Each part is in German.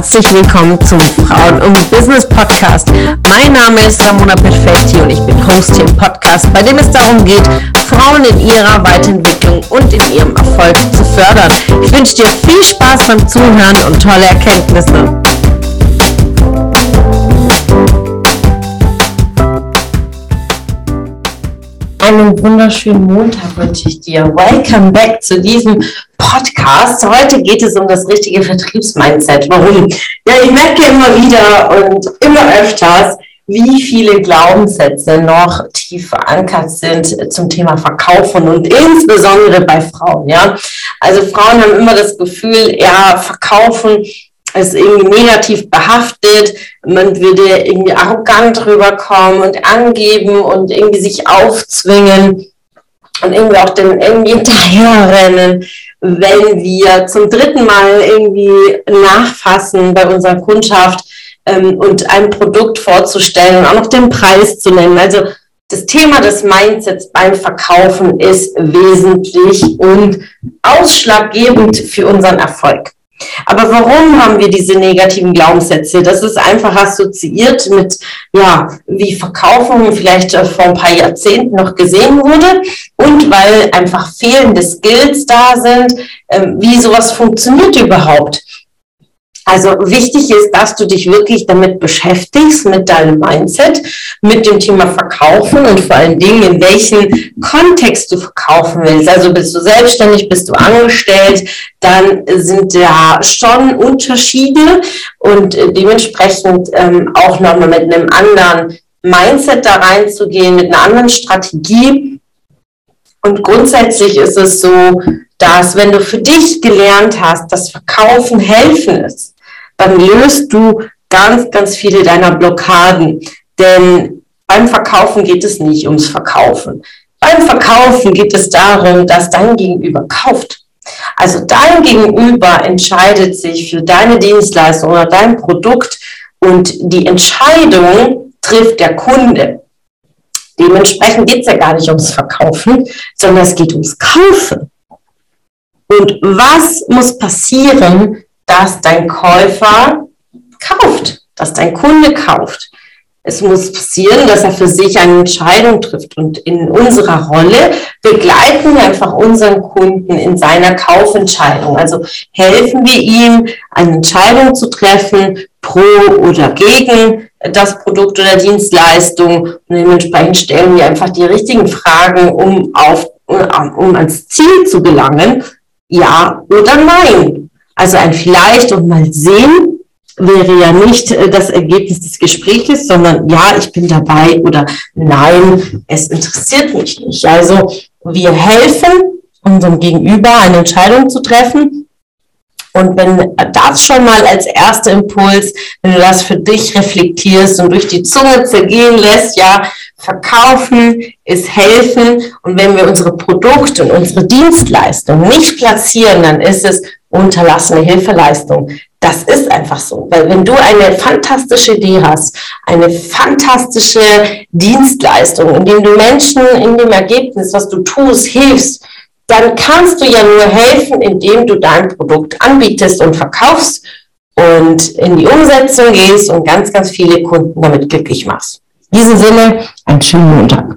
herzlich willkommen zum Frauen und Business Podcast. Mein Name ist Ramona Perfetti und ich bin Host hier im Podcast, bei dem es darum geht, Frauen in ihrer Weiterentwicklung und in ihrem Erfolg zu fördern. Ich wünsche dir viel Spaß beim Zuhören und tolle Erkenntnisse. Einen wunderschönen Montag wünsche ich dir. Welcome back zu diesem Podcast. Heute geht es um das richtige Vertriebsmindset. Warum? Ja, ich merke immer wieder und immer öfters, wie viele Glaubenssätze noch tief verankert sind zum Thema Verkaufen und insbesondere bei Frauen. Ja, also Frauen haben immer das Gefühl, ja, Verkaufen ist irgendwie negativ behaftet, man würde irgendwie arrogant rüberkommen und angeben und irgendwie sich aufzwingen und irgendwie auch den irgendwie hinterherrennen, wenn wir zum dritten Mal irgendwie nachfassen bei unserer Kundschaft ähm, und ein Produkt vorzustellen und auch noch den Preis zu nennen. Also das Thema des Mindsets beim Verkaufen ist wesentlich und ausschlaggebend für unseren Erfolg. Aber warum haben wir diese negativen Glaubenssätze? Das ist einfach assoziiert mit, ja, wie Verkaufen vielleicht vor ein paar Jahrzehnten noch gesehen wurde und weil einfach fehlende Skills da sind, ähm, wie sowas funktioniert überhaupt. Also wichtig ist, dass du dich wirklich damit beschäftigst, mit deinem Mindset, mit dem Thema Verkaufen und vor allen Dingen, in welchem Kontext du verkaufen willst. Also bist du selbstständig, bist du angestellt, dann sind da schon Unterschiede und äh, dementsprechend ähm, auch nochmal mit einem anderen Mindset da reinzugehen, mit einer anderen Strategie. Und grundsätzlich ist es so, dass wenn du für dich gelernt hast, dass Verkaufen helfen ist, dann löst du ganz, ganz viele deiner Blockaden. Denn beim Verkaufen geht es nicht ums Verkaufen. Beim Verkaufen geht es darum, dass dein Gegenüber kauft. Also dein Gegenüber entscheidet sich für deine Dienstleistung oder dein Produkt und die Entscheidung trifft der Kunde. Dementsprechend geht es ja gar nicht ums Verkaufen, sondern es geht ums Kaufen. Und was muss passieren, dass dein Käufer kauft, dass dein Kunde kauft? Es muss passieren, dass er für sich eine Entscheidung trifft. Und in unserer Rolle begleiten wir einfach unseren Kunden in seiner Kaufentscheidung. Also helfen wir ihm, eine Entscheidung zu treffen, pro oder gegen das Produkt oder Dienstleistung. Und dementsprechend stellen wir einfach die richtigen Fragen, um auf, um ans Ziel zu gelangen ja oder nein. Also ein vielleicht und mal sehen wäre ja nicht äh, das Ergebnis des Gesprächs, sondern ja, ich bin dabei oder nein, es interessiert mich nicht. Also wir helfen unserem Gegenüber eine Entscheidung zu treffen. Und wenn das schon mal als erster Impuls, wenn du das für dich reflektierst und durch die Zunge zergehen lässt, ja, Verkaufen ist helfen. Und wenn wir unsere Produkte und unsere Dienstleistung nicht platzieren, dann ist es unterlassene Hilfeleistung. Das ist einfach so. Weil wenn du eine fantastische Idee hast, eine fantastische Dienstleistung, indem du Menschen in dem Ergebnis, was du tust, hilfst, dann kannst du ja nur helfen, indem du dein Produkt anbietest und verkaufst und in die Umsetzung gehst und ganz, ganz viele Kunden damit glücklich machst. In diesem Sinne, einen schönen Montag.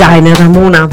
deine Ramona.